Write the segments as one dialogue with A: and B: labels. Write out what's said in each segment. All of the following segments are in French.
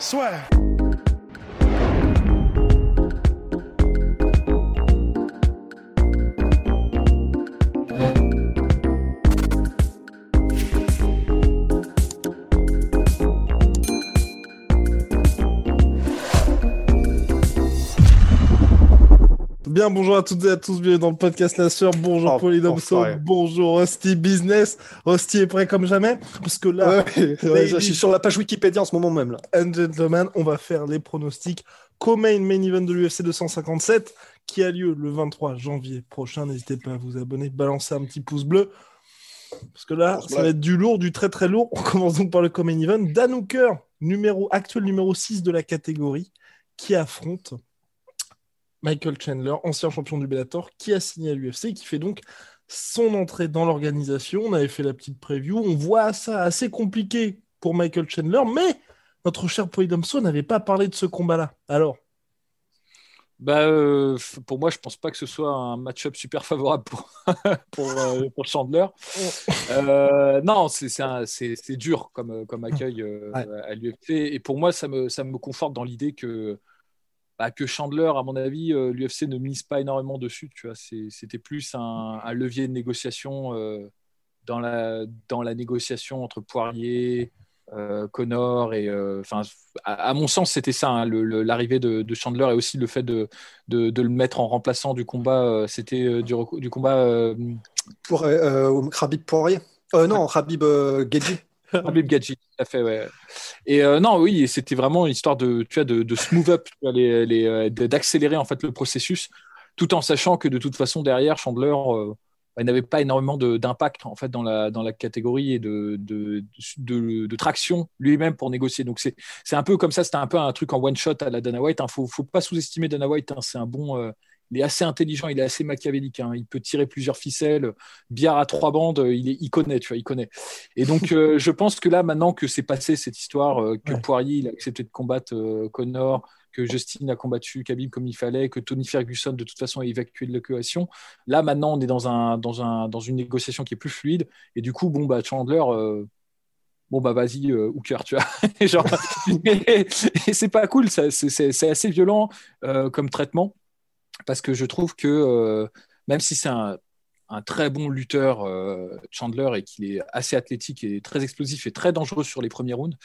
A: Soit. Bien, bonjour à toutes et à tous, bienvenue dans le podcast La Sœur. Bonjour
B: Oh,
A: Polydomso, bonjour Rusty Business. Rusty est prêt comme jamais, parce que là,
B: Ouais, ouais, je suis sur la page Wikipédia en ce moment même là.
A: and gentlemen, on va faire les pronostics co-main main event de l'UFC 257 qui a lieu le 23 janvier prochain. N'hésitez pas à vous abonner, balancer un petit pouce bleu. Parce que là, ça va être du lourd, du très très lourd. On commence donc par le co-main event. Dan Hooker, numéro, actuel numéro 6 de la catégorie, qui affronte Michael Chandler, ancien champion du Bellator, qui a signé à l'UFC et qui fait donc son entrée dans l'organisation. On avait fait la petite preview. On voit ça assez compliqué pour Michael Chandler, mais notre cher Polydomso n'avait pas parlé de ce combat-là. Alors,
C: Bah, euh, pour moi, je pense pas que ce soit un match-up super favorable pour, pour, euh, pour Chandler. Euh, non, c'est dur comme, comme accueil euh,
A: Ouais.
C: à l'UFC. Et pour moi, ça me, ça me conforte dans l'idée que, bah, que Chandler, à mon avis, euh, l'UFC ne mise pas énormément dessus. Tu vois, c'était plus un, un levier de négociation euh, dans, la, dans la négociation entre Poirier. euh, Connor et euh, enfin à, à mon sens c'était ça hein, l'arrivée de, de Chandler et aussi le fait de, de, de le mettre en remplaçant du combat c'était du, combat
B: Pour Khabib Poirier. Non, Khabib euh, Gedji.
C: Habib Gadji, fait, ouais. Et euh, non, oui, c'était vraiment une histoire de, tu vois, de, de smooth up, les, euh, d'accélérer en fait le processus, tout en sachant que de toute façon derrière Chandler, euh, il n'avait pas énormément d'impact en fait dans la dans la catégorie et de de, de, traction lui-même pour négocier. Donc c'est c'est un peu comme ça, c'était un peu un truc en one shot à la Dana White. Hein. Faut faut pas sous-estimer Dana White. hein. C'est un bon euh, il est assez intelligent, il est assez machiavélique. hein. Il peut tirer plusieurs ficelles. Billard à trois bandes, il, est, il connaît, tu vois, il connaît. Et donc, euh, je pense que là, maintenant que c'est passé cette histoire, euh, que
A: Ouais.
C: Poirier il a accepté de combattre euh, Connor, que Justin a combattu Khabib comme il fallait, que Tony Ferguson de toute façon a évacué de l'équation, là maintenant on est dans, un, dans, un, dans une négociation qui est plus fluide. Et du coup, bon, bah, Chandler. Bon bah vas-y euh, Hooker tu vois Et genre et, et c'est pas cool c'est- assez violent euh, comme traitement parce que je trouve que euh, même si c'est un, très bon lutteur, euh, Chandler, et qu'il est assez athlétique et très explosif et très dangereux sur les premiers rounds,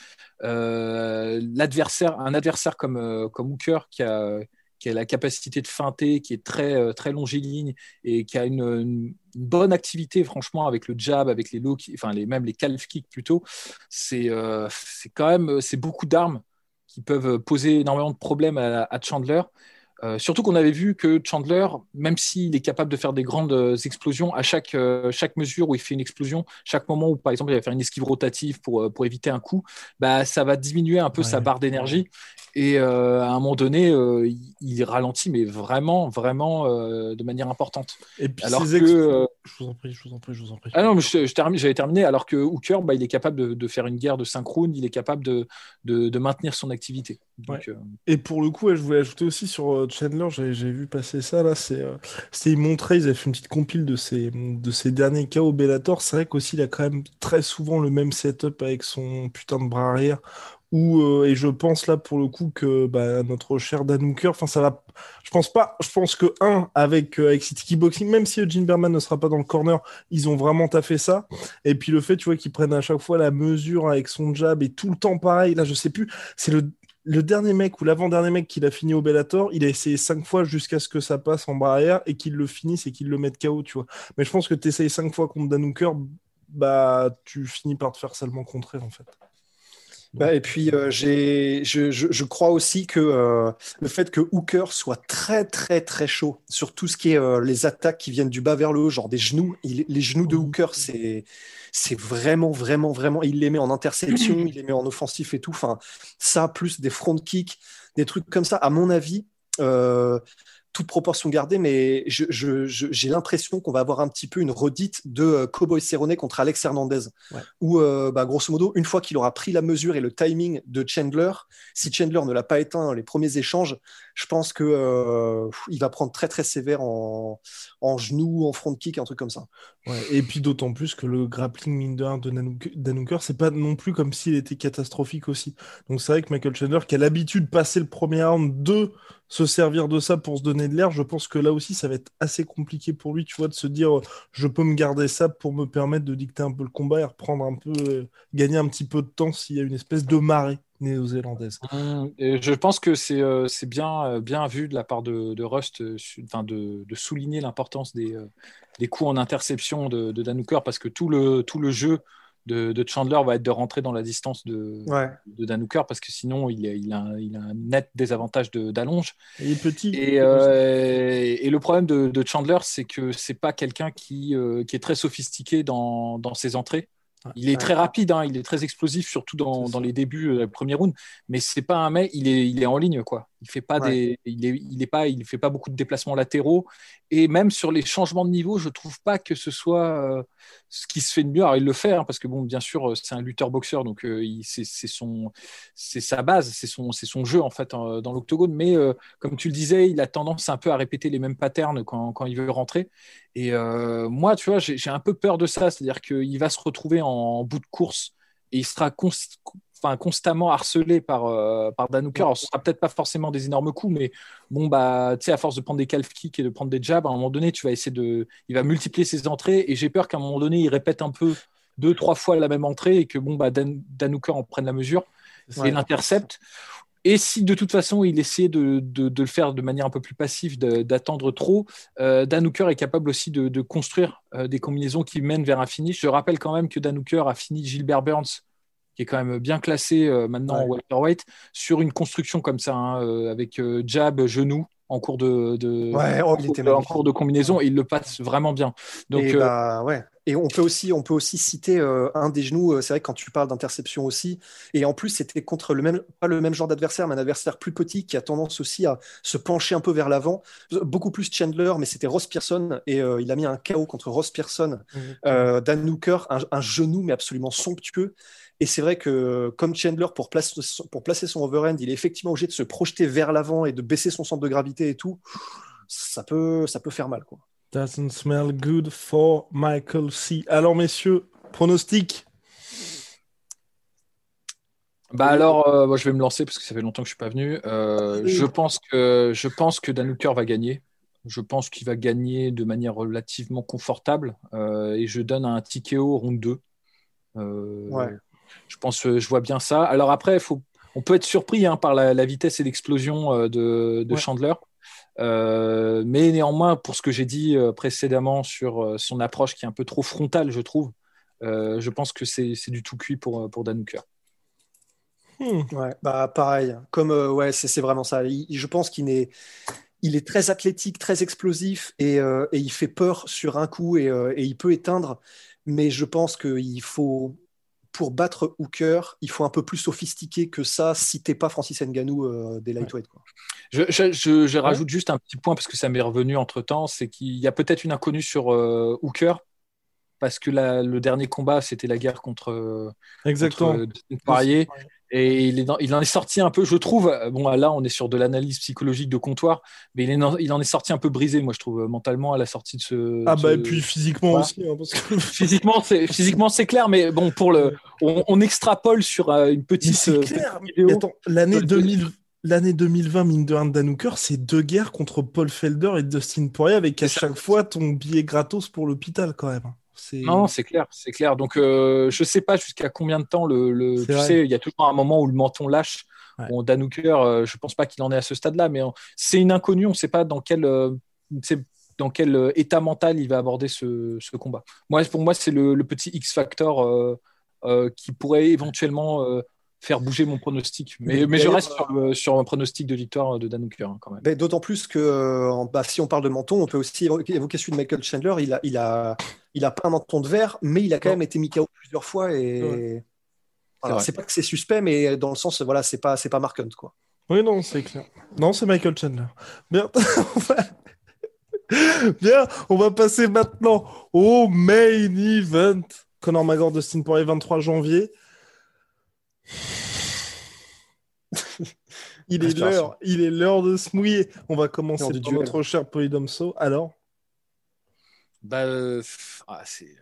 C: euh, l'adversaire, un adversaire comme, comme Hooker qui a, qui a la capacité de feinter, qui est très, très longiligne et qui a une, bonne activité, franchement, avec le jab, avec les low, enfin même les calf kicks plutôt, c'est quand même c'est beaucoup d'armes qui peuvent poser énormément de problèmes à Chandler. Euh, surtout qu'on avait vu que Chandler, même s'il est capable de faire des grandes euh, explosions, à chaque, euh, chaque mesure où il fait une explosion, chaque moment où, par exemple, il va faire une esquive rotative pour, pour éviter un coup, bah, ça va diminuer un peu
A: Ouais.
C: sa barre d'énergie. Et euh, à un moment donné, il, il ralentit, mais vraiment, vraiment de manière importante.
A: et puis
C: Alors que.
A: Je vous en prie, je vous en prie, je vous en prie.
C: ah non, mais je, je termine- j'avais terminé. Alors que Hooker, bah, il est capable de, de faire une guerre de synchrone, il est capable de, de, de maintenir son activité. Donc,
A: Et pour le coup, je voulais ajouter aussi sur Chandler, j'ai vu passer ça là, c'est euh, ils montraient, ils avaient fait une petite compile de ses de ses derniers au Bellator. C'est vrai qu'aussi il a quand même très souvent le même setup avec son putain de bras arrière. Où, euh, et je pense là pour le coup que bah, notre cher Dan Hooker, enfin ça va, je pense pas, je pense que un avec euh, avec City Kickboxing, même si Eugene Berman ne sera pas dans le corner, ils ont vraiment taffé ça. Et puis le fait, tu vois, qu'ils prennent à chaque fois la mesure avec son jab et tout le temps pareil. Là, je sais plus, c'est le le dernier mec ou l'avant-dernier mec qu'il a fini au Bellator, il a essayé cinq fois jusqu'à ce que ça passe en bras arrière et qu'il le finisse et qu'il le mette KO, tu vois. Mais je pense que tu essayes cinq fois contre Dan Hooker, bah tu finis par te faire seulement contrer en fait.
B: Bah, et puis, euh, j'ai, je, je, je, crois aussi que euh, le fait que Hooker soit très, très, très chaud sur tout ce qui est euh, les attaques qui viennent du bas vers le haut, genre des genoux, il, les genoux de Hooker, c'est, c'est vraiment, vraiment, vraiment. Il les met en interception, il les met en offensif et tout. Enfin, ça, plus des front kicks, des trucs comme ça, à mon avis. Euh, toute proportion gardée, mais j'ai je, je, l'impression qu'on va avoir un petit peu une redite de euh, Cowboy Cerrone contre Alex Hernandez, ouais. où, euh, bah, grosso modo, une fois qu'il aura pris la mesure et le timing de Chandler, si Chandler ne l'a pas éteint les premiers échanges, je pense que euh, il va prendre très très sévère en, en genou, en front kick, un truc comme ça.
A: Ouais, et puis d'autant plus que le grappling mine de Danouker, c'est pas non plus comme s'il était catastrophique aussi. Donc c'est vrai que Michael Chandler, qui a l'habitude de passer le premier round, de se servir de ça pour se donner de l'air, je pense que là aussi, ça va être assez compliqué pour lui, tu vois, de se dire, je peux me garder ça pour me permettre de dicter un peu le combat et reprendre un peu, euh, gagner un petit peu de temps s'il y a une espèce de marée néo-zélandaise.
C: Mmh, je pense que c'est euh, bien, euh, bien vu de la part de, de Rust euh, de, de, souligner l'importance des, euh, des coups en interception de, de parce que tout le, tout le jeu de, de, Chandler va être de rentrer dans la distance de,
B: ouais.
C: de Danuker parce que sinon il a, il a, un, il a un net désavantage d'allonge.
A: Il est petit.
C: Et, euh, et le problème de, de Chandler, c'est que c'est pas quelqu'un qui, euh, qui est très sophistiqué dans, dans ses entrées. Il est très rapide, hein, il est très explosif, surtout dans, dans les débuts, euh, premier round. Mais c'est pas un mec, il est, il est en ligne, quoi. Il fait pas
B: Ouais.
C: des, il est, il est pas, il fait pas beaucoup de déplacements latéraux. Et même sur les changements de niveau, je trouve pas que ce soit euh, ce qui se fait de mieux. Alors il le fait, hein, parce que bon, bien sûr, euh, c'est un lutteur boxeur, donc euh, c'est son, c'est sa base, c'est son, c'est son jeu en fait euh, dans l'octogone. Mais euh, comme tu le disais, il a tendance un peu à répéter les mêmes patterns quand, quand il veut rentrer. Et euh, moi, tu vois, j'ai un peu peur de ça, c'est-à-dire qu'il va se retrouver en bout de course et il sera enfin, constamment harcelé par, euh, par Dan Hooker. Alors, ce sera peut-être pas forcément des énormes coups, mais bon, bah, tu sais, à force de prendre des calf kicks et de prendre des jabs, à un moment donné, tu vas essayer de. Il va multiplier ses entrées et j'ai peur qu'à un moment donné, il répète un peu deux, trois fois la même entrée et que bon, bah, Dan, Dan Hooker en prenne la mesure
B: Ouais.
C: et l'intercepte. Et si de toute façon il essayait de, de, de le faire de manière un peu plus passive, d'attendre trop, euh, Dan Hooker est capable aussi de, de construire euh, des combinaisons qui mènent vers un finish. Je rappelle quand même que Dan Hooker a fini Gilbert Burns, qui est quand même bien classé euh, maintenant en
B: Ouais.
C: welterweight, sur une construction comme ça, hein, euh, avec euh, jab, genou en cours de, de-
B: Ouais, oh, il
C: en
B: était
C: cours de- en
B: magnifique.
C: cours de combinaison et il le passe vraiment bien. Donc
B: et, bah, ouais. et on peut aussi, on peut aussi citer euh, un des genoux. C'est vrai que quand tu parles d'interception aussi. Et en plus, c'était contre le même, pas le même genre d'adversaire, mais un adversaire plus petit qui a tendance aussi à se pencher un peu vers l'avant. Beaucoup plus Chandler, mais c'était Ross Pearson et euh, il a mis un KO contre Ross Pearson. Euh, Dan Hooker, un, un genou mais absolument somptueux. Et c'est vrai que comme Chandler, pour, place, pour placer son overhand, il est effectivement obligé de se projeter vers l'avant et de baisser son centre de gravité et tout. Ça peut, ça peut faire mal, quoi.
A: Doesn't smell good for Michael C. Alors, messieurs, pronostic?
C: Bah alors, euh, moi, je vais me lancer parce que ça fait longtemps que je suis pas venu. Euh,
A: Oui.
C: je pense que je pense que Dan Hooker va gagner. Je pense qu'il va gagner de manière relativement confortable euh, et je donne un TKO round 2. Euh,
B: Ouais.
C: Je pense, je vois bien ça. Alors après, faut, on peut être surpris hein, par la, la vitesse et l'explosion euh, de, de
A: Ouais.
C: Chandler. Euh, mais néanmoins, pour ce que j'ai dit euh, précédemment sur euh, son approche qui est un peu trop frontale, je trouve, euh, je pense que c'est c'est du tout cuit pour, pour Dan Hooker.
A: Hmm.
B: Ouais, bah pareil. Comme euh, ouais, c'est c'est vraiment ça. Il- je pense qu'il est, il est très athlétique, très explosif et, euh, et il fait peur sur un coup et, euh, et il peut éteindre. Mais je pense qu'il faut, pour battre Hooker, il faut un peu plus sophistiqué que ça si t'es pas Francis Ngannou euh, des lightweight. Quoi.
C: Je, je- je- je rajoute juste un petit point parce que ça m'est revenu entre temps, c'est qu'il y a peut-être une inconnue sur euh, Hooker parce que la- le dernier combat c'était la guerre contre, euh,
A: Exactement.
C: contre Poirier et il, est dans- il en est sorti un peu, je trouve. euh, Bon là on est sur de l'analyse psychologique de comptoir, mais il, est dans- il en est sorti un peu brisé, moi je trouve euh, mentalement à la sortie de ce.
A: Ah bah
C: ce-
A: et puis physiquement
C: Voilà.
A: aussi, hein, parce que
C: Physiquement, c'est physiquement c'est clair, mais bon pour le, on, on extrapole sur euh, une
A: Mais
C: petite.
A: c'est clair. Mais attends, l'année
C: de-
A: 2000, l'année 2020, mine de rien, de Dan Hooker, c'est deux guerres contre Paul Felder et Dustin Poirier, avec à chaque fois ton billet gratos pour l'hôpital quand même.
C: Non, c'est clair, c'est clair. Donc, euh, je sais pas jusqu'à combien de temps le. le-
A: C'est
C: tu
A: vrai.
C: sais, il y a toujours un moment où le menton lâche.
A: Ouais.
C: Bon, Dan Hooker, euh, je pense pas qu'il en est à ce stade-là, mais euh, c'est une inconnue. On ne sait pas dans quel, euh, c'est- dans quel état mental il va aborder ce, ce combat. Moi, pour moi, c'est le, le petit X factor qui pourrait éventuellement faire bouger mon pronostic. Mais, mais je reste sur, sur, un pronostic de victoire de Dan Hooker hein, quand même.
B: D'autant plus que bah, si on parle de menton, on peut aussi évoquer celui de Michael Chandler. Il a, il a, il a pas un menton de verre, mais il a quand même été mis KO plusieurs fois. Et alors c'est pas que c'est suspect, mais dans le sens, voilà, c'est pas, c'est pas Mark Hunt, quoi.
A: Oui, non, c'est clair. Non, c'est Michael Chandler. Bien. Bien, on va passer maintenant au main event. Conor McGregor, Dustin Poirier, 23 janvier. il est l'heure, il est l'heure de se mouiller. On va commencer par notre cher Polydomso. Alors
C: Bah, euh, ah, c'est.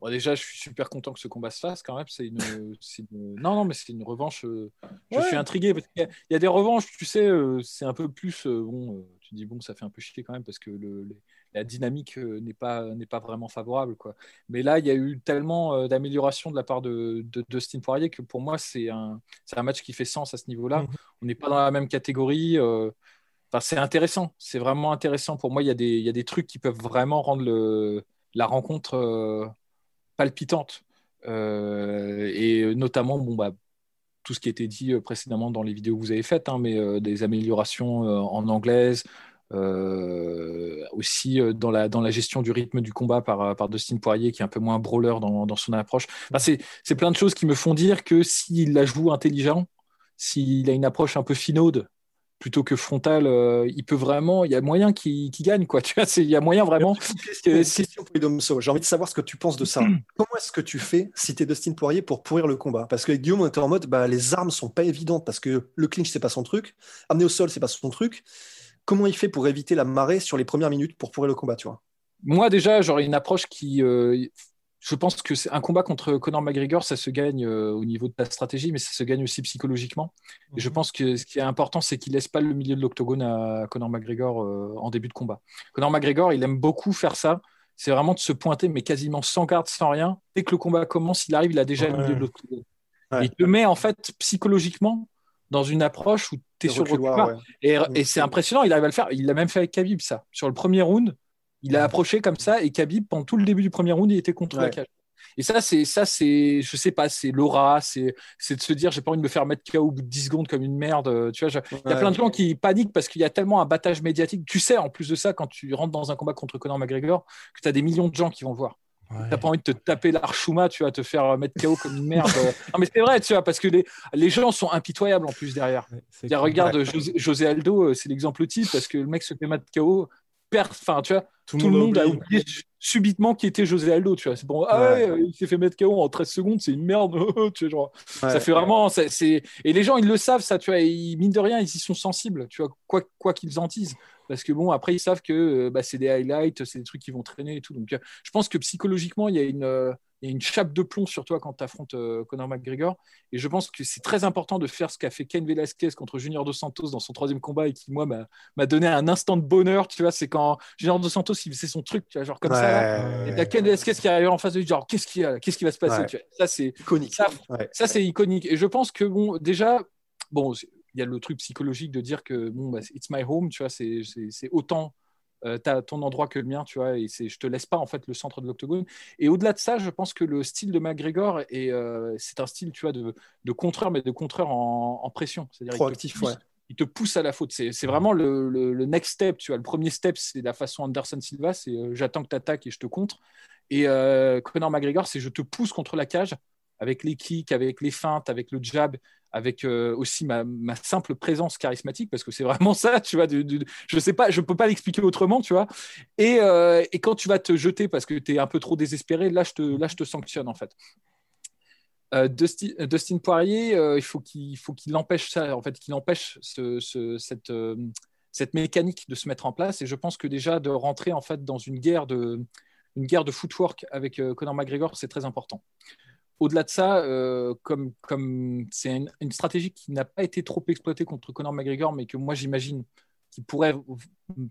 C: Bon, déjà, je suis super content que ce combat se fasse quand même. C'est une, non, non, mais c'est une revanche. Euh, je suis intrigué parce qu'il y, a des revanches, tu sais, euh, c'est un peu plus bon. tu dis bon, ça fait un peu chier quand même parce que le, la dynamique euh, n'est pas, n'est pas vraiment favorable. Quoi. Mais là, il y a eu tellement euh, d'amélioration de la part de, de, Dustin Poirier que pour moi, c'est un, un match qui fait sens à ce niveau-là. Mhm. On n'est pas dans la même catégorie. Euh, enfin, c'est intéressant. C'est vraiment intéressant. Pour moi, il y, a des, il y a des trucs qui peuvent vraiment rendre le, la rencontre palpitante. et notamment, bon, bah, tout ce qui a été dit précédemment dans les vidéos que vous avez faites, hein, mais des améliorations en anglaise, euh, aussi euh, dans la, dans la gestion du rythme du combat par, euh, par Dustin Poirier, qui est un peu moins brawler dans, dans son approche. c'est plein de choses qui me font dire que s'il la joue intelligent, s'il a une approche un peu finaude, plutôt que frontale, il peut vraiment, il y a moyen qu'il gagne, quoi. Tu vois, il y a moyen vraiment.
B: J'ai envie de savoir ce que tu penses de ça. Comment est-ce que tu fais si tu es Dustin Poirier pour pourrir le combat? Parce que Guillaume était en mode, bah, les armes sont pas évidentes parce que le clinch c'est pas son truc, amener au sol c'est pas son truc comment il fait pour éviter la marée sur les premières minutes pour pourrir le combat, tu vois
C: Moi, déjà, j'aurais une approche qui. Euh, je pense que c'est un combat contre Conor McGregor, ça se gagne euh, au niveau de ta stratégie, mais ça se gagne aussi psychologiquement. Et je mhm. pense que ce qui est important, c'est qu'il laisse pas le milieu de l'octogone à Conor McGregor euh, en début de combat. Conor McGregor, il aime beaucoup faire ça. C'est vraiment de se pointer, mais quasiment sans garde, sans rien. Dès que le combat commence, il arrive, il a déjà le milieu de l'octogone. Il te met en fait psychologiquement dans une approche où tu es sur le. Et, et c'est impressionnant, il arrive à le faire. Il l'a même fait avec Khabib, ça. Sur le premier round, il a approché comme ça et Khabib, pendant tout le début du premier round, il était contre la cage. Et ça, c'est, ça, c'est, je sais pas, c'est l'aura, c'est, c'est de se dire, j'ai pas envie de me faire mettre KO au bout de 10 secondes comme une merde. Tu vois, il y a plein de gens qui paniquent parce qu'il y a tellement un battage médiatique. Tu sais, en plus de ça, quand tu rentres dans un combat contre Conor McGregor, que tu as des millions de gens qui vont voir. T'as pas envie de te taper l'archouma, tu vas te faire mettre KO comme une merde. non, mais c'est vrai, tu vois, parce que les, les gens sont impitoyables en plus derrière. regarde, José, Aldo, euh, c'est l'exemple type, parce que le mec se fait mettre KO, perd, enfin, tu vois, tout, le monde, a oublié subitement qui était José Aldo, tu vois. C'est bon, ah ouais, il s'est fait mettre KO en 13 secondes, c'est une merde, tu vois, genre, ça fait vraiment, c'est, et les gens, ils le savent, ça, tu vois, ils, mine de rien, ils y sont sensibles, tu vois, quoi, quoi qu'ils en disent parce que bon, après, ils savent que euh, bah, c'est des highlights, c'est des trucs qui vont traîner et tout. Donc, euh, je pense que psychologiquement, il y a une, euh, une chape de plomb sur toi quand tu affrontes Conor McGregor. Et je pense que c'est très important de faire ce qu'a fait Ken Velasquez contre Junior Dos Santos dans son troisième combat et qui, moi, m'a donné un instant de bonheur. Tu vois, c'est quand Junior Dos Santos, il faisait son truc, tu vois, genre comme ça. et t'as Ken Velasquez qui arrive en face de lui, genre, qu'est-ce qui, qu'est-ce qui va se passer Ça, c'est iconique. Ça, ça c'est iconique. Et je pense que, bon, déjà, bon, il y a le truc psychologique de dire que bon, bah, it's my home, tu vois, c'est autant euh, ton endroit que le mien, tu vois, et c'est, je te laisse pas en fait le centre de l'octogone. Et au-delà de ça, je pense que le style de McGregor est, euh, c'est un style, tu vois, de, de contreur, mais de contreur en, pression, c'est-à-dire
B: proactif,
C: ouais. Il te pousse à la faute. C'est, c'est vraiment le, le, next step, tu vois. Le premier step, c'est la façon Anderson Silva, c'est euh, j'attends que tu attaques et je te contre. Et Conor McGregor, c'est je te pousse contre la cage avec les kicks, avec les feintes, avec le jab, avec euh, aussi ma, simple présence charismatique, parce que c'est vraiment ça, tu vois. je sais pas, je peux pas l'expliquer autrement, tu vois. Et, euh, quand tu vas te jeter parce que tu es un peu trop désespéré, là je te, sanctionne en fait. Euh, Dustin, Poirier, il faut qu'il empêche ça, en fait, qu'il empêche ce, cette, mécanique de se mettre en place. Et je pense que déjà de rentrer en fait dans une guerre de footwork avec Conor McGregor, c'est très important au-delà de ça, euh, comme comme c'est une, stratégie qui n'a pas été trop exploitée contre Conor McGregor, mais que moi j'imagine qui pourrait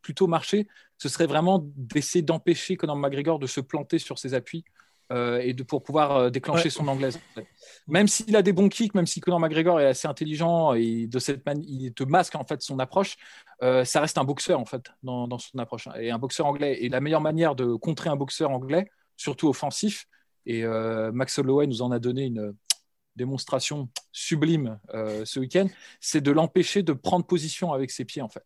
C: plutôt marcher, ce serait vraiment d'essayer d'empêcher Conor McGregor de se planter sur ses appuis euh, et de pour pouvoir euh, déclencher son anglaise. Même s'il a des bons kicks, même si Conor McGregor est assez intelligent et de cette manière, il te masque en fait son approche, ça reste un boxeur en fait dans, dans, son approche et un boxeur anglais. Et la meilleure manière de contrer un boxeur anglais, surtout offensif, et euh, Max Holloway nous en a donné une, démonstration sublime ce week-end, c'est de l'empêcher de prendre position avec ses pieds en fait.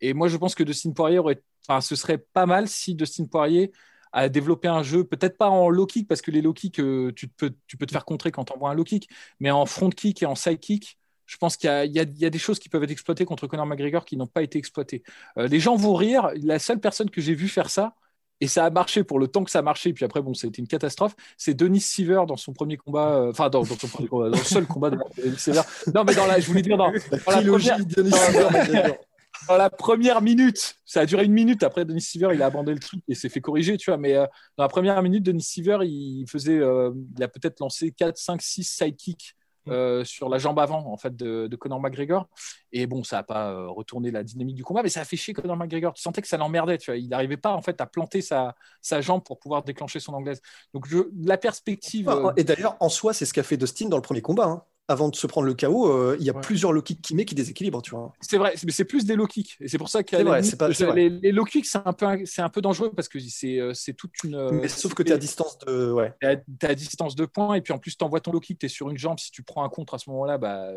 C: Et moi, je pense que Dustin Poirier aurait, enfin, ce serait pas mal si Dustin Poirier a développé un jeu, peut-être pas en low kick, parce que les low kick, tu, peux, tu peux te faire contrer quand tu envoies un low kick, mais en front kick et en side kick, je pense qu'il y, y, a des choses qui peuvent être exploitées contre Conor McGregor qui n'ont pas été exploitées. les gens vont rire. La seule personne que j'ai vu faire ça, et ça a marché pour le temps que ça a marché. Puis après, bon, c'était une catastrophe. C'est Denis Siever dans son premier combat, euh, enfin, dans, son premier combat, dans le seul combat de Denis Siever. Non, mais dans la, je voulais dire, dans, dans, la, première, dans, la, première, minute, ça a duré une minute. Après, Denis Siever, il a abandonné le truc et s'est fait corriger, tu vois. Mais euh, dans la première minute, Denis Siever, il faisait, euh, il a peut-être lancé 4, 5, 6 sidekicks. Euh, sur la jambe avant en fait de, Conor McGregor. Et bon ça n'a pas euh, retourné la dynamique du combat mais ça a fait chier Conor McGregor. Tu sentais que ça l'emmerdait tu vois. Il n'arrivait pas en fait à planter sa, sa jambe pour pouvoir déclencher son anglaise. Donc je, la perspective
B: euh, et d'ailleurs en soi c'est ce qu'a fait Dustin dans le premier combat hein avant de se prendre le KO, euh, il y a plusieurs low kicks qui met qui déséquilibrent, tu vois.
C: C'est vrai, mais c'est plus des low kicks. Et c'est pour ça que les, les, low kicks, c'est un, peu, un peu dangereux parce que c'est, euh, toute une. Euh,
B: mais sauf que tu es à distance de. Ouais.
C: À distance de points et puis en plus, tu envoies ton low kick, tu es sur une jambe. Si tu prends un contre à ce moment-là, bah,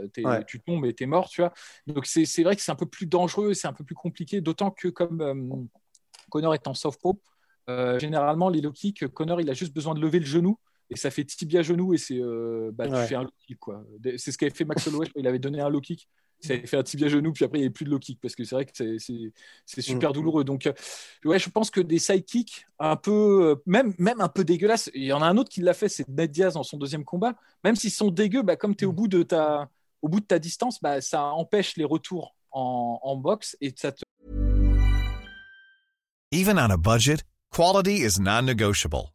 C: tu tombes et tu es mort, tu vois. Donc c'est, vrai que c'est un peu plus dangereux, c'est un peu plus compliqué, d'autant que comme Connor est en soft pro, généralement, les low kicks, Connor, il a juste besoin de lever le genou et ça fait tibia genou et c'est euh, bah, tu fais un low kick quoi. C'est ce qu'avait fait Max Holloway, il avait donné un low kick, ça avait fait un tibia genou puis après il n'y avait plus de low kick parce que c'est vrai que c'est super mm. douloureux. Donc euh, ouais, je pense que des side kicks un peu euh, même même un peu dégueulasses. Il y en a un autre qui l'a fait, c'est Ned Diaz dans son deuxième combat. Même s'ils sont dégueux, bah, comme tu es au bout de ta au bout de ta distance, bah, ça empêche les retours en, en boxe et ça te
D: Even on a budget, quality is non-negotiable.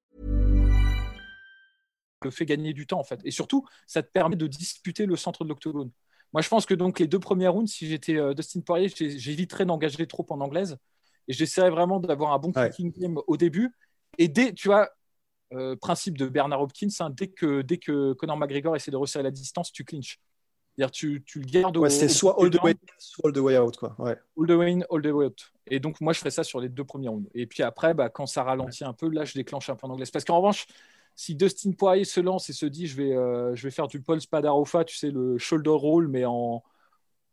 C: Fait gagner du temps en fait. Et surtout, ça te permet de disputer le centre de l'octogone. Moi, je pense que donc les deux premières rounds, si j'étais euh, Dustin Poirier, j'éviterais d'engager trop en anglaise et j'essaierais vraiment d'avoir un bon kicking game au début. Et dès, tu vois, euh, principe de Bernard Hopkins, hein, dès, que, dès que Conor McGregor essaie de resserrer la distance, tu clinches. C'est-à-dire tu, tu le gardes
B: ouais, C'est soit all the way soit all the way out. Quoi. Ouais.
C: All the way in, all the way out. Et donc, moi, je ferais ça sur les deux premiers rounds. Et puis après, bah, quand ça ralentit un peu, là, je déclenche un peu en anglaise. Parce qu'en revanche, si Dustin Poirier se lance et se dit je vais, euh, je vais faire du Paul Spadarofa, tu sais, le shoulder roll, mais en,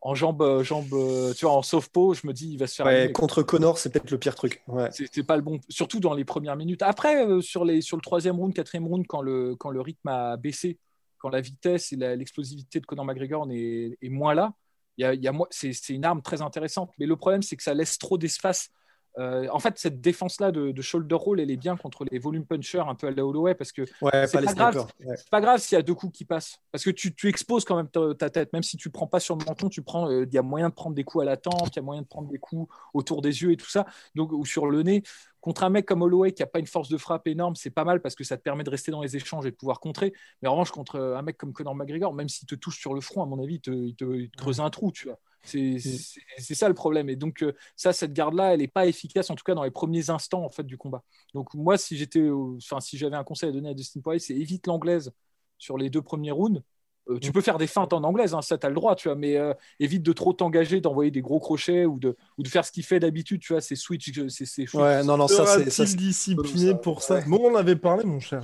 C: en jambe, euh, jambe, euh, tu vois, en soft po, je me dis il va se faire.
B: Ouais, contre Connor, c'est peut-être le pire truc. Ouais.
C: C'est pas le bon, surtout dans les premières minutes. Après, sur, les, sur le troisième round, quatrième round, quand le, quand le rythme a baissé, quand la vitesse et l'explosivité de Conor McGregor est, est moins là, il y a, y a, c'est une arme très intéressante. Mais le problème, c'est que ça laisse trop d'espace euh, en fait, cette défense-là de, shoulder roll, elle est bien contre les volume punchers un peu à la Holloway parce que
B: c'est
C: pas, grave, pas grave s'il y a deux coups qui passent parce que tu, exposes quand même ta, tête, même si tu prends pas sur le menton, tu prends, euh, il y a moyen de prendre des coups à la tempe, il y a moyen de prendre des coups autour des yeux et tout ça, donc ou sur le nez. Contre un mec comme Holloway qui a pas une force de frappe énorme, c'est pas mal parce que ça te permet de rester dans les échanges et de pouvoir contrer. Mais en revanche, contre un mec comme Conor McGregor, même s'il te touche sur le front, à mon avis, il te, creuse un trou, tu vois. Mm. C'est ça le problème. Et donc, euh, ça, cette garde-là, elle n'est pas efficace, en tout cas dans les premiers instants en fait, du combat. Donc, moi, si j'étais, enfin, si j'avais un conseil à donner à Dustin Poirier, c'est évite l'anglaise sur les deux premiers rounds. Euh, tu mm. peux faire des feintes en anglaise, hein, ça, tu as le droit, tu vois, mais euh, évite de trop t'engager, d'envoyer des gros crochets ou de, ou de faire ce qu'il fait d'habitude, tu vois, c'est switch. C'est,
A: ouais, non, non, ça, c'est. discipliné pour ça? Bon, on avait parlé, mon cher.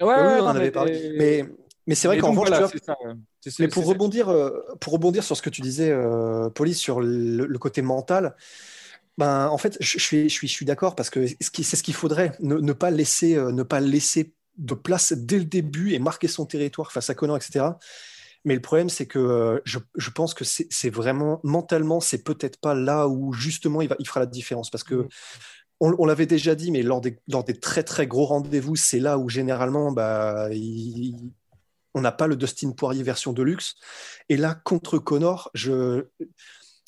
C: Ouais, ouais,
B: on en avait parlé. Mais mais c'est vrai qu'en revanche, mais pour rebondir, euh, pour rebondir sur ce que tu disais, euh, Paulie, sur le, côté mental, ben, en fait, je, suis, je suis, je suis d'accord parce que c'est ce qu'il faudrait, ne, pas laisser, euh, ne pas laisser de place dès le début et marquer son territoire face à Conan, etc. Mais le problème, c'est que je, je, pense que c'est vraiment mentalement, c'est peut-être pas là où justement il, va, il fera la différence parce que mmh. on, l'avait déjà dit, mais lors des, lors des très très gros rendez-vous, c'est là où généralement bah, il, on n'a pas le Dustin Poirier version de luxe. Et là, contre Connor, je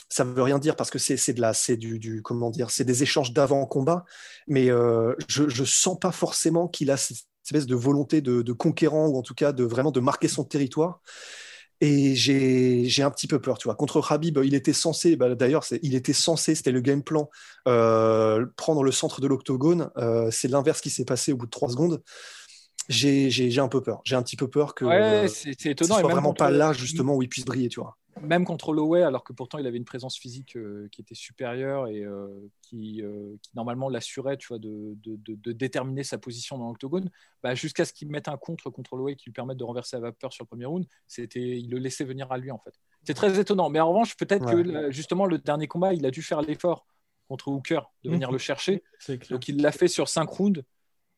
B: ça veut rien dire parce que c'est de la, c'est du, comment dire, c'est des échanges d'avant combat, mais euh, je, je sens pas forcément qu'il a cette espèce de volonté de, conquérant ou en tout cas de vraiment de marquer son territoire. Et j'ai un petit peu peur, tu vois. Contre Habib, il était censé, bah, d'ailleurs, il était censé, c'était le game plan, euh, prendre le centre de l'octogone. Euh, c'est l'inverse qui s'est passé au bout de trois secondes. J'ai un peu peur. J'ai un petit peu peur que
C: ouais, c'est étonnant.
B: soit vraiment pas là, justement, où il puisse briller, tu vois
C: même contre Holloway, alors que pourtant il avait une présence physique euh, qui était supérieure et euh, qui, euh, qui, normalement l'assurait, tu vois, de, de, de, déterminer sa position dans l'octogone, bah, jusqu'à ce qu'il mette un contre contre Holloway qui lui permette de renverser la vapeur sur le premier round, c'était, il le laissait venir à lui en fait. C'est très étonnant. Mais en revanche, peut-être que justement le dernier combat, il a dû faire l'effort contre Hooker de venir mhm. le chercher. Donc il l'a fait sur 5 rounds.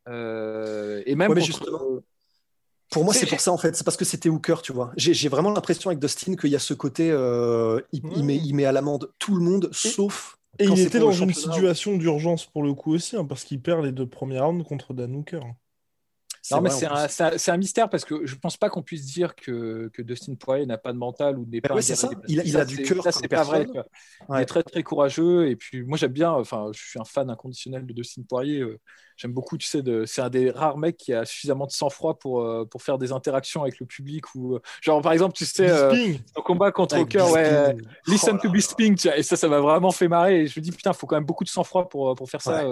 C: Et même contre,
B: pour moi, c'est pour ça en fait. C'est parce que c'était Hooker, tu vois. J'ai vraiment l'impression avec Dustin qu'il y a ce côté, euh, il, met, il met à l'amende tout le monde, sauf.
A: Et il était dans une situation d'urgence pour le coup aussi, hein, parce qu'il perd les deux premiers rounds contre Dan Hooker.
C: Non, mais c'est un, un, mystère parce que je pense pas qu'on puisse dire que, que Dustin Poirier n'a pas de mental ou n'est
B: pas. c'est ça. Il, a du cœur. Ça,
C: c'est pas vrai. Il est très très courageux et puis moi j'aime bien. Enfin, je suis un fan inconditionnel de Dustin Poirier. Euh, j'aime beaucoup. Tu sais, c'est un des rares mecs qui a suffisamment de sang-froid pour euh, pour faire des interactions avec le public ou euh, genre par exemple, tu sais, au combat contre Hooker, ouais, listen to Bisping, et ça, ça m'a vraiment fait marrer. Et je me dis putain, il faut quand même beaucoup de sang-froid pour pour faire ça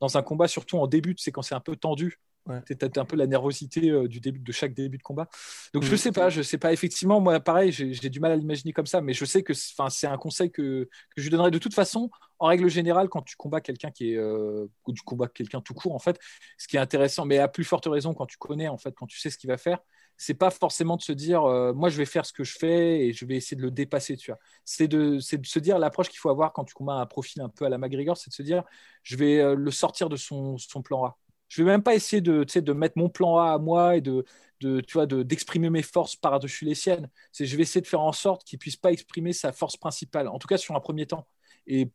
C: dans un combat, surtout en début, tu sais, quand c'est un peu tendu. Ouais. un peu la nervosité euh, du début de chaque début de combat. Donc je mm. sais pas, je sais pas. Effectivement, moi pareil, j'ai du mal à l'imaginer comme ça, mais je sais que c'est un conseil que, que, je lui donnerais de toute façon. En règle générale, quand tu combats quelqu'un qui est euh, ou tu combats quelqu'un tout court, en fait, ce qui est intéressant, mais à plus forte raison quand tu connais, en fait, quand tu sais ce qu'il va faire, c'est pas forcément de se dire euh, moi je vais faire ce que je fais et je vais essayer de le dépasser tu vois c'est de, de, se dire l'approche qu'il faut avoir quand tu combats un profil un peu à la McGregor c'est de se dire je vais le sortir de son, son plan A je vais même pas essayer de, de mettre mon plan A à moi et de, de tu vois, d'exprimer mes forces par-dessus les siennes. C'est, je vais essayer de faire en sorte qu'il puisse pas exprimer sa force principale, en tout cas sur un premier temps. Et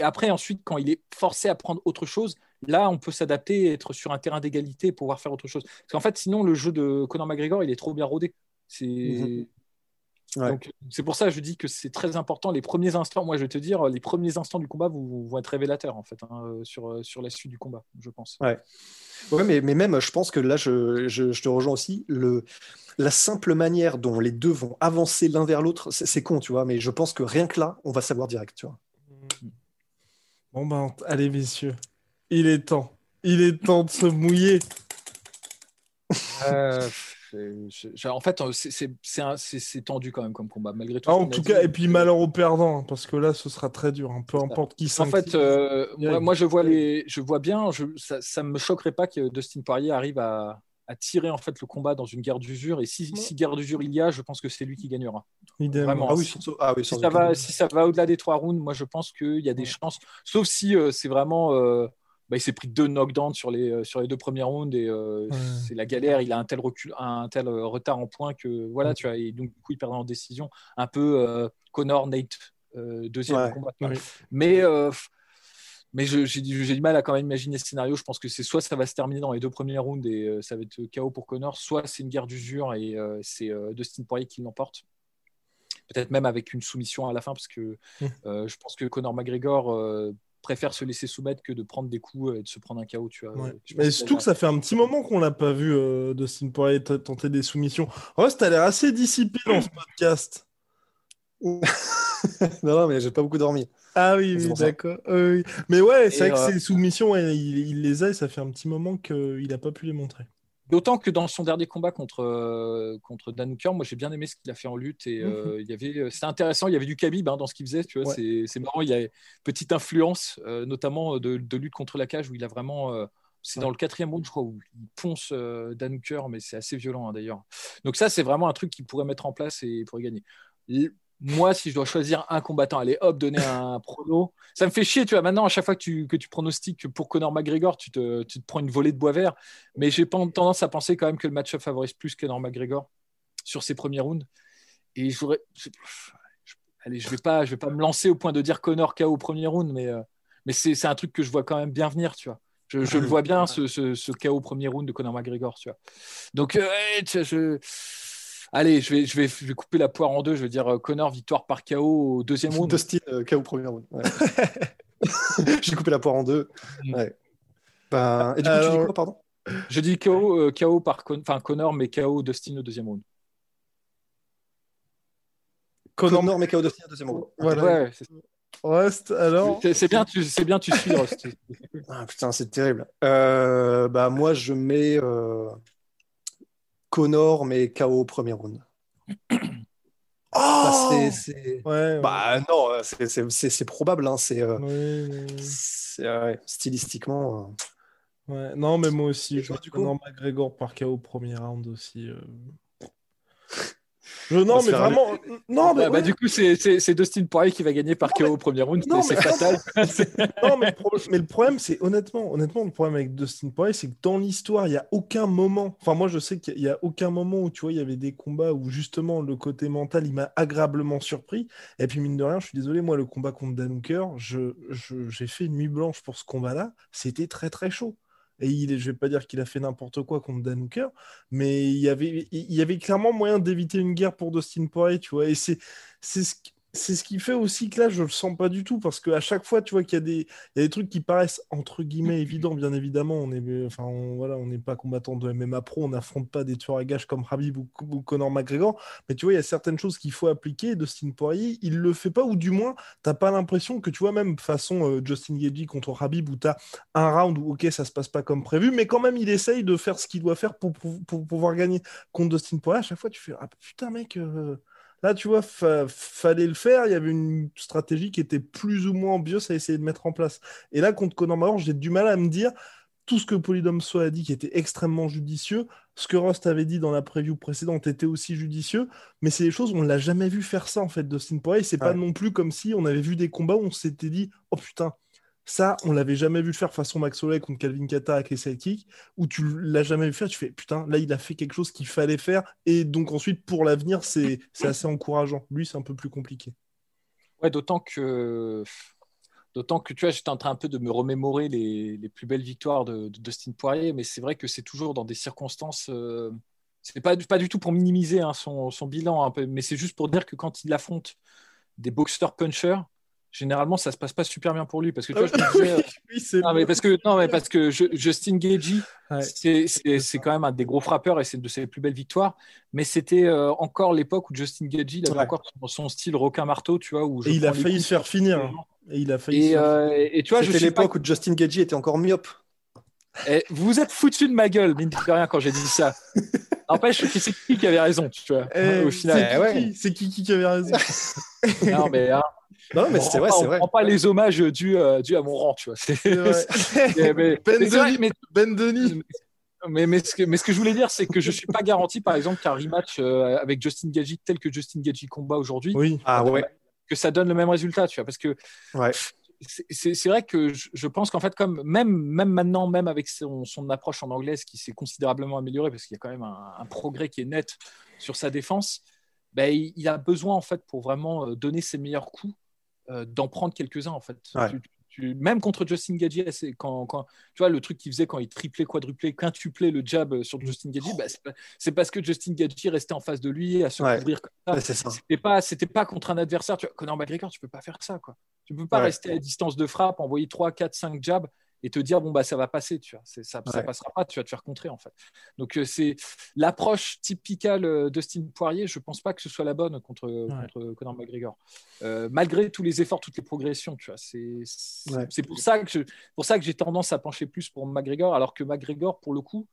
C: après, ensuite, quand il est forcé à prendre autre chose, là, on peut s'adapter, être sur un terrain d'égalité et pouvoir faire autre chose. Parce qu'en fait, sinon, le jeu de Conor McGregor, il est trop bien rodé. C'est, Donc c'est pour ça que je dis que c'est très important. Les premiers instants, moi je vais te dire, les premiers instants du combat vont, être révélateurs en fait hein, euh, sur, euh, sur la suite du combat, je pense.
B: Ouais, ouais mais, mais même je pense que là je, je, te rejoins aussi. Le, la simple manière dont les deux vont avancer l'un vers l'autre, c'est con, tu vois, mais je pense que rien que là, on va savoir direct, tu vois.
A: Bon ben, allez messieurs, il est temps. Il est temps de se mouiller.
C: Euh en fait, euh, c'est tendu quand même comme combat, malgré tout.
A: Ah, en tout cas, et puis malheur au perdant, hein, parce que là, ce sera très dur, hein, peu importe qui
C: En fait, euh, moi, je vois les, je vois bien, ça, ne me choquerait pas que Dustin Poirier arrive à, tirer en fait le combat dans une guerre d'usure. Et si, guerre d'usure il y a, je pense que c'est lui qui gagnera. Vraiment. Ah oui, ah si, ça va, si, ça va, au-delà des trois rounds, moi je pense qu'il y a des chances. Sauf si euh, c'est vraiment bah, il s'est pris deux knockdowns sur les, euh, sur les deux premières rounds et euh, c'est la galère. Il a un tel, recul, un tel euh, retard en point que voilà, tu vois, et donc du coup, il perd en décision. Un peu Connor, Nate, deuxième combat. Mais mais j'ai du mal à quand même imaginer ce scénario. Je pense que c'est soit ça va se terminer dans les deux premières rounds et ça va être chaos pour Connor, soit c'est une guerre d'usure et c'est Dustin Poirier qui l'emporte. Peut-être même avec une soumission à la fin, parce que mmh. je pense que Connor McGregor préfère se laisser soumettre que de prendre des coups et de se prendre un KO. Tu vois.
A: Mais surtout que ça fait un petit moment qu'on l'a pas vu euh, Dustin Poirier tenter des soumissions. En vrai, t'as l'air assez dissipé dans ce podcast.
B: non, non, mais j'ai pas beaucoup dormi.
A: Ah oui, d'accord. Mais ouais, c'est vrai que euh, ces soumissions, il, les a et ça fait un petit moment qu'il n'a pas pu les montrer.
C: D'autant que dans son dernier combat contre, euh, contre Dan Hooker, moi j'ai bien aimé ce qu'il a fait en lutte et euh, mhm. il y avait, euh, c'était intéressant. Il y avait du Khabib hein, dans ce qu'il faisait. Tu vois, c'est, marrant. Il y a une petite influence, notamment de, de, lutte contre la cage où il a vraiment. c'est dans le quatrième round, je crois, où il ponce Dan Hooker, mais c'est assez violent hein, d'ailleurs. Donc ça, c'est vraiment un truc qu'il pourrait mettre en place et pourrait gagner moi, si je dois choisir un combattant, allez hop, donner un prono, ça me fait chier, tu vois. Maintenant, à chaque fois que tu, que tu pronostiques pour Conor McGregor, tu te, prends une volée de bois vert. Mais j'ai tendance à penser quand même que le match-up favorise plus Conor McGregor sur ses premiers rounds. Et j'aurais. Allez, je vais pas, je vais pas me lancer au point de dire Conor KO au premier round, mais, euh, c'est un truc que je vois quand même bien venir, tu vois. Je, le vois bien, ce, ce, ce, KO au premier round de Conor McGregor, tu vois. Donc, euh, je Allez, je vais, je, vais, je vais couper la poire en deux. Je vais dire euh, Connor, victoire par KO au deuxième round.
B: Dustin, euh, KO au premier round. J'ai coupé la poire en deux. Mm. Ouais. Ben, et du coup, tu dis quoi, pardon?
C: Je dis KO, euh, KO par enfin, Connor, mais KO Dustin au deuxième round.
B: Conor mais KO Dustin deuxième round.
A: Voilà. Ouais, Rust, alors
C: C'est bien, tu, c'est bien, tu suis Rust.
B: ah, putain, c'est terrible. Euh, bah, moi, je mets euh, Connor, mais KO au premier round.
A: Oh
B: bah, c'est, ouais, bah non, c'est, probable. Hein, c'est, euh, stylistiquement.
A: Ouais, non, mais moi aussi. Je du coup, McGregor par KO au premier round aussi. Non, mais vraiment. Non, mais
C: bah, du coup, c'est Dustin Poirier qui va gagner par KO au premier round. C'est fatal.
A: non, mais, le problème, c'est honnêtement, honnêtement, le problème avec Dustin Poirier, c'est que dans l'histoire, il n'y a aucun moment. Enfin, moi, je sais qu'il n'y a, aucun moment où tu vois, il y avait des combats où justement le côté mental, il m'a agréablement surpris. Et puis, mine de rien, je suis désolé, moi, le combat contre Dan Hooker, j'ai je, fait une nuit blanche pour ce combat-là. C'était très, très chaud. Et il, je vais pas dire qu'il a fait n'importe quoi contre Dan Hooker, mais il y avait, il y avait clairement moyen d'éviter une guerre pour Dustin Poirier, tu vois. Et c'est, c'est ce c'est ce qui fait aussi que là, je le sens pas du tout, parce qu'à chaque fois, tu vois qu'il y, a des, y a des trucs qui paraissent entre guillemets évidents, bien évidemment. On est, enfin, voilà, on n'est pas combattant de MMA pro, on n'affronte pas des tueurs à gages comme Habib ou, Conor McGregor, mais tu vois, il y a certaines choses qu'il faut appliquer. Dustin Poirier, il le fait pas, ou du moins, t'as pas l'impression que tu vois, même façon euh, Justin Gagey contre Habib, où tu as un round où, ok, ça se passe pas comme prévu, mais quand même, il essaye de faire ce qu'il doit faire pour, pour, pouvoir gagner contre Dustin Poirier. À chaque fois, tu fais, ah putain, mec. Euh, Là, tu vois, fallait le faire. Il y avait une stratégie qui était plus ou moins ambitieuse à essayer de mettre en place. Et là, contre Conor McGregor, j'ai du mal à me dire tout ce que Polydomso a dit qui était extrêmement judicieux, ce que Rost avait dit dans la preview précédente était aussi judicieux, mais c'est des choses on l'a jamais vu faire ça en fait. Dustin Poirier, c'est pas non plus comme si on avait vu des combats où on s'était dit oh putain ça, on l'avait jamais vu faire façon Max Holloway contre Calvin Kata avec les sidekicks, où tu l'as jamais vu faire, tu fais putain, là il a fait quelque chose qu'il fallait faire, et donc ensuite pour l'avenir, c'est assez encourageant. Lui, c'est un peu plus compliqué.
C: Ouais, d'autant que. D'autant que tu vois, j'étais en train un peu de me remémorer les, plus belles victoires de, Dustin Poirier, mais c'est vrai que c'est toujours dans des circonstances. Euh, c'est pas, du tout pour minimiser hein, son, bilan, peu, mais c'est juste pour dire que quand il affronte des boxeurs punchers, généralement ça se passe pas super bien pour lui parce que tu vois, je me disais, non, mais parce que non mais parce que Justin Gagey c'est quand même un des gros frappeurs et c'est une de ses plus belles victoires mais c'était euh, encore l'époque où Justin Gagey il avait encore son, style requin marteau tu vois où
A: et il a failli se faire finir. et il a failli
C: et, euh, et tu vois
B: c'était l'époque où Justin Gagey était encore myope.
C: Et vous vous êtes foutu de ma gueule mine de rien quand j'ai dit ça. N'empêche que c'est qui qui avait raison, tu vois,
A: eh, au final. C'est qui, qui, qui avait raison?
C: Non, mais hein,
B: non, mais c'est vrai, c'est vrai.
C: prend pas les hommages dus, euh, à mon rang, tu vois.
A: ben, Denis,
C: Mais, mais, ce que, mais, ce que, je voulais dire, c'est que je suis pas garanti, par exemple, qu'un rematch euh, avec Justin Gagey, tel que Justin Gagey combat aujourd'hui,
A: oui.
B: ah, ouais.
C: que ça donne le même résultat, tu vois. Parce que
B: ouais.
C: c'est vrai que je, pense qu'en fait, comme même, même maintenant, même avec son, son approche en anglaise qui s'est considérablement améliorée, parce qu'il y a quand même un, un, progrès qui est net sur sa défense, ben, il, il, a besoin, en fait, pour vraiment euh, donner ses meilleurs coups, euh, d'en prendre quelques-uns en fait. même contre Justin Gagey, quand, quand, tu vois le truc qu'il faisait quand il triplait, quadruplait, quintuplait le jab sur Justin Gagey, bah, c'est parce que Justin Gagey restait en face de lui à se couvrir comme ça. c'était pas, c'était pas contre un adversaire. Tu vois, Conor McGregor, tu peux pas faire ça quoi. Tu peux pas rester à distance de frappe, envoyer 3, 4, 5 jabs et te dire bon bah ça va passer tu vois ça, ça passera pas tu vas te faire contrer en fait donc euh, c'est l'approche typicale euh, de Steve Poirier je pense pas que ce soit la bonne contre, contre Conor McGregor euh, malgré tous les efforts toutes les progressions tu vois c'est c'est pour ça que pour ça que j'ai tendance à pencher plus pour McGregor alors que McGregor pour le coup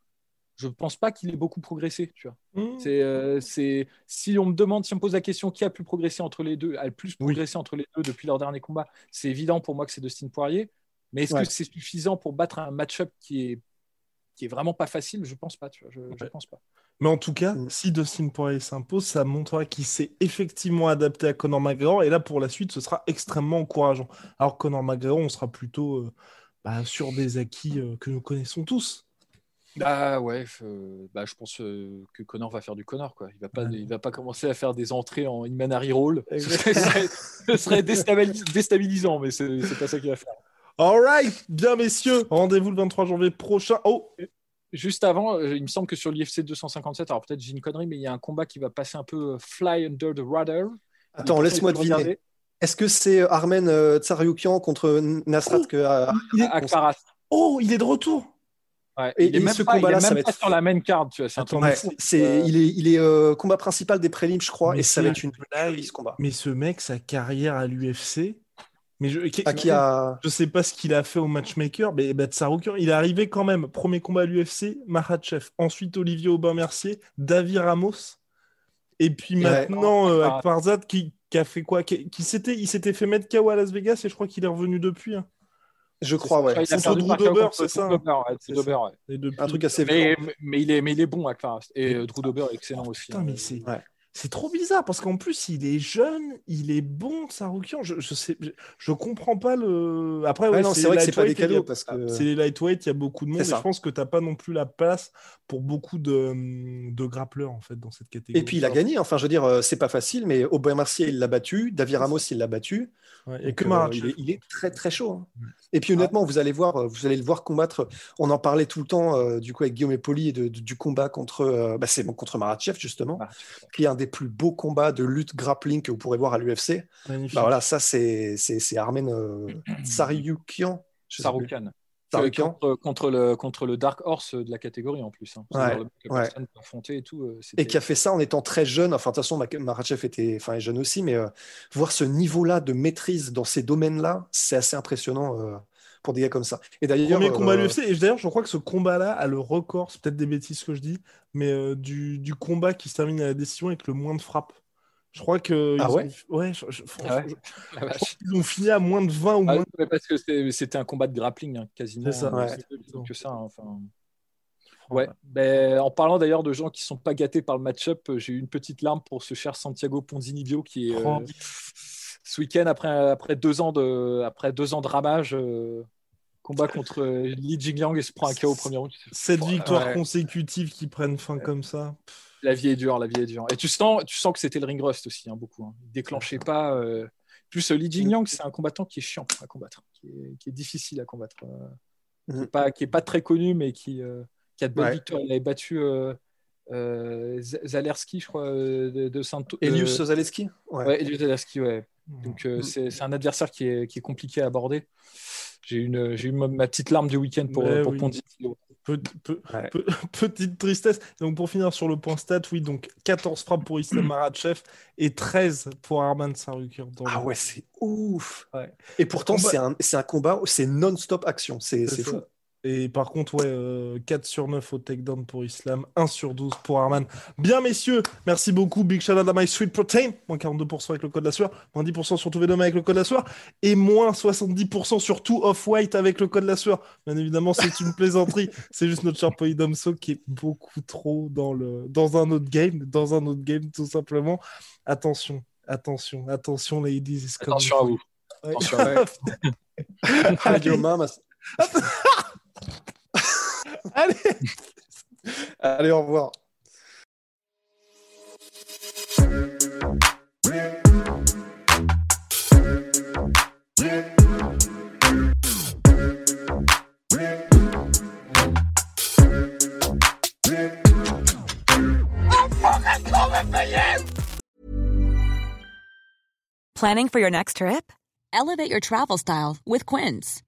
C: je pense pas qu'il ait beaucoup progressé. Tu vois. Mmh. C'est, si on me demande, si on me pose la question qui a plus progressé entre les deux, a le plus progressé entre les deux depuis leur dernier combat, c'est évident pour moi que c'est Dustin Poirier. Mais est-ce que c'est suffisant pour battre un match-up qui est, qui est vraiment pas facile? Je pense pas. Tu vois, je, pense pas.
A: Mais en tout cas, mm. si Dustin Poirier s'impose, ça montrera qu'il s'est effectivement adapté à Conor McGregor. Et là, pour la suite, ce sera extrêmement encourageant. Alors Conor McGregor, on sera plutôt euh, bah, sur des acquis euh, que nous connaissons tous.
C: Ah ouais, bah, je pense euh, que Connor va faire du Connor. Quoi. Il va pas, il va pas commencer à faire des entrées en Inmanari Roll. Ce serait, déstabilisant, mais c'est pas ça qu'il va faire.
A: Alright, bien messieurs, rendez-vous le 23 janvier prochain. Oh
C: Juste avant, euh, il me semble que sur l'IFC 257, alors peut-être j'ai une connerie, mais il y a un combat qui va passer un peu euh, fly under the radar.
B: Attends, laisse-moi deviner. Est-ce que c'est euh, Armen Tsaryukian contre Nasrat oh, que,
A: il est... Oh, il est de retour
C: Ouais,
B: Et-
C: il est
B: et
C: même
B: ce
C: pas, il est
B: combat-là, ça
C: même
B: va
C: pas
B: être-
C: sur la main card, tu vois. C'est
A: Attends,
C: Euh,
B: il est, il est euh, combat principal des prélims, je crois,
A: Mais
B: et ça va être une
A: blague.
B: ce combat.
A: Mais ce mec, sa carrière à l'UFC, mais je,
B: Ah, qui a...
A: je sais pas ce qu'il a fait au matchmaker, mais bah, Tsaroukian, il est arrivé quand même. Premier combat à l'UFC, Makhachev. Ensuite, Olivier Aubin-Mercier, David Ramos. Et puis
B: Ouais.
A: maintenant, euh,
C: Ah.
A: Akbarzad qui, qui a fait quoi? Qui, qui s'était, Il s'était fait mettre KO à Las Vegas et je crois qu'il est revenu depuis. hein.
B: Je crois, ouais.
C: il a
A: Contre Drew Dober, c'est ça,
C: Drew Dober, ouais,
A: C'est.
C: Dober, ouais.
B: Un truc assez.
C: Mais, mais il est, mais il est bon, Akbar. Et Drew Dober est excellent aussi.
A: Putain,
C: hein.
A: mais c'est
B: Ouais.
A: C'est trop bizarre parce qu'en plus, il est jeune, il est bon, Tsaroukian. Je, je sais, je, je comprends pas le. Après,
B: Ouais,
A: ouais,
B: non, c'est vrai que c'est pas des
A: a-
B: cadeaux parce que.
A: C'est les lightweight, il y a beaucoup de monde. Et je pense que tu n'as pas non plus la place pour beaucoup de, de grappleurs en fait dans cette catégorie.
B: Et puis il a gagné, enfin je veux dire, euh, c'est pas facile, mais Aubin Mercier il l'a battu, David Ramos il l'a battu.
A: Ouais, et que
B: euh,
A: Makhachev.
B: il, est, il est très très chaud. hein. Et puis honnêtement, vous allez voir, euh, vous allez le voir combattre. On en parlait tout le temps euh, du coup avec Guillaume et Poli de- de- du combat contre, euh, bah, c'est bon, contre Maratchev justement,
C: Ah,
B: qui est un des plus beaux combats de lutte grappling que vous pourrez voir à l'UFC.
A: Magnifique.
B: Bah voilà, ça c'est c'est Armen euh, Tsarukyan. je
C: Contre, contre le, contre le Dark Horse de la catégorie en plus. Hein.
B: Ouais,
C: le
B: ouais.
C: et tout. euh,
B: Et qui a fait ça en étant très jeune. Enfin, de toute façon, Makhachev était, enfin, est jeune aussi, mais euh, voir ce niveau-là de maîtrise dans ces domaines-là, c'est assez impressionnant euh, pour des gars comme ça. Et d'ailleurs,
A: Premier combat
B: euh.
A: Et d'ailleurs, je crois que ce combat-là a le record, c'est peut-être des bêtises que je dis, mais euh, du, du combat qui se termine à la décision avec le moins de frappes. Je crois que.
B: Ah
A: ils
B: ouais
A: ont- ouais, je- je- franchement,
C: Ah ouais
A: je- crois qu'ils ont fini à moins de 20 ou
C: Ah,
A: moins
C: ouais, parce que c'était un combat de grappling, hein, quasiment.
A: C'est ça,
C: hein,
B: ouais.
C: que ça. hein, enfin. Ouais, ben, en parlant d'ailleurs de gens qui sont pas gâtés par le match-up, euh, j'ai eu une petite larme pour ce cher Santiago Ponzinibbio qui est euh,
A: Oh.
C: ce week-end après, après deux ans de après deux ans de ramage, euh, combat contre euh, Li Jingliang et se prend un KO au premier round.
A: Cette victoire
C: ouais.
A: consécutive qui prennent fin comme ça.
C: La vie est dure, la vie est dure. Et tu sens, tu sens que c'était le ring rust aussi, hein, beaucoup. Hein. Il déclenchait pas. euh, Plus euh, Li Jingliang, c'est un combattant qui est chiant à combattre, qui est, qui est difficile à combattre, euh, qui
B: Mhm.
C: est pas, qui est pas très connu, mais qui, euh, qui a de belles
B: Ouais.
C: victoires. Il avait battu Z- Zaleski, je crois, de, de Saint.
B: Elius Zaleski Ouais.
C: Ouais, Elius Zaleski, ouais. Donc euh, c'est c'est un adversaire qui est, qui est compliqué à aborder. J'ai eu, une- j'ai eu ma, petite larme du week-end pour,
A: Ouais,
C: pour
A: oui. Pe- pe-
B: Ouais.
A: pe- petite tristesse. Donc pour finir sur le point stat, oui, donc 14 frappes pour Islam Makhachev et 13 pour Arman Sarukian.
B: Ah ouais, c'est ouf.
A: Ouais.
B: Et pourtant, c'est un, un combat, c'est non-stop action. C'est fou.
A: Et par contre, ouais, euh, 4 sur 9 au takedown pour Islam, 1 sur 12 pour Arman. Bien, messieurs, merci beaucoup. Big shout out à My Sweet Protein. Moins 42% avec le code de la sueur, moins 10% sur tout Venom avec le code de la sueur, et moins 70% sur tout Off-White avec le code de la sueur. Bien évidemment, c'est une plaisanterie. c'est juste notre cher Polydomso qui est beaucoup trop dans, le, dans un autre game, dans un autre game, tout simplement. Attention, attention, attention, ladies.
C: Attention à vous.
A: Ouais.
C: Attention à vous.
A: Allez,
B: Allez, au revoir.
E: Planning for your next trip? Elevate your travel style with Quince.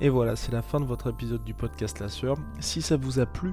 A: Et voilà, c'est la fin de votre épisode du podcast La Sœur. Si ça vous a plu,